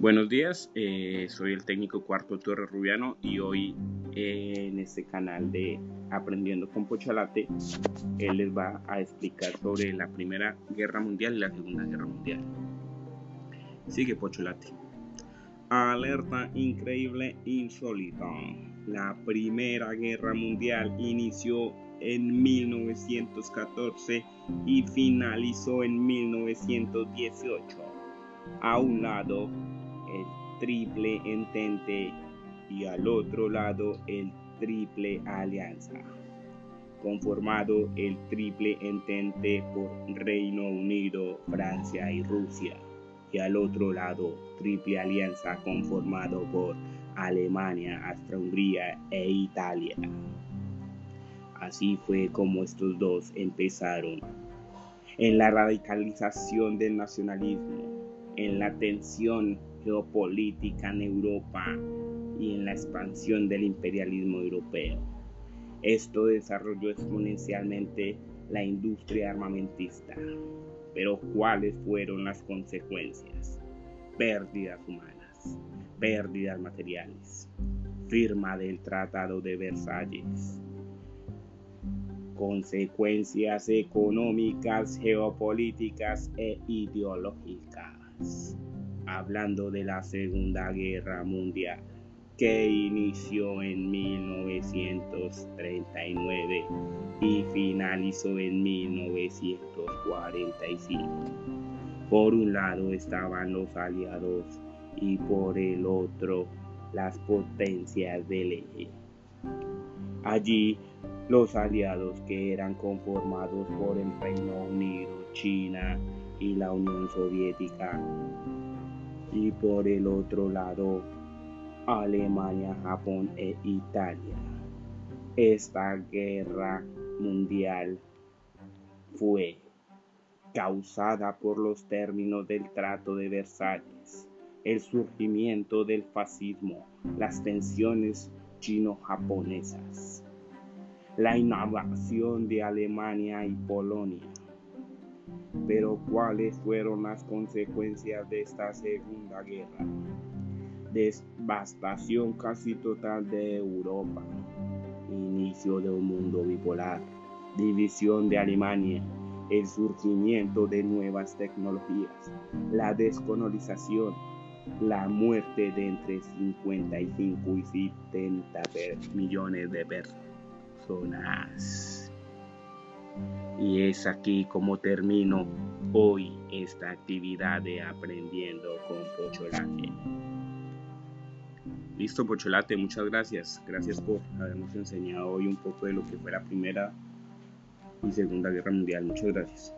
Buenos días, eh, soy el técnico Cuarto Torre Rubiano y hoy eh, en este canal de Aprendiendo con Pocholate, él les va a explicar sobre la Primera Guerra Mundial y la Segunda Guerra Mundial. Sigue Pocholate. Alerta increíble, insólita. La Primera Guerra Mundial inició en 1914 y finalizó en 1918. A un lado el triple entente y al otro lado el triple alianza, conformado el triple entente por Reino Unido, Francia y Rusia, y al otro lado triple alianza conformado por Alemania, Austria-Hungría e Italia. Así fue como estos dos empezaron en la radicalización del nacionalismo, en la tensión geopolítica en Europa y en la expansión del imperialismo europeo. Esto desarrolló exponencialmente la industria armamentista. Pero ¿cuáles fueron las consecuencias? Pérdidas humanas, pérdidas materiales, firma del Tratado de Versalles, consecuencias económicas, geopolíticas e ideológicas hablando de la Segunda Guerra Mundial, que inició en 1939 y finalizó en 1945. Por un lado estaban los aliados y por el otro las potencias del eje. Allí los aliados que eran conformados por el Reino Unido, China y la Unión Soviética y por el otro lado Alemania, Japón e Italia. Esta guerra mundial fue causada por los términos del Trato de Versalles, el surgimiento del fascismo, las tensiones chino-japonesas, la invasión de Alemania y Polonia, pero ¿cuáles fueron las consecuencias de esta segunda guerra? Devastación casi total de Europa, inicio de un mundo bipolar, división de Alemania, el surgimiento de nuevas tecnologías, la descolonización, la muerte de entre 55 y 70 millones de personas. Y es aquí como termino hoy esta actividad de aprendiendo con Pocholate. Listo, Pocholate, muchas gracias. Gracias por habernos enseñado hoy un poco de lo que fue la Primera y Segunda Guerra Mundial. Muchas gracias.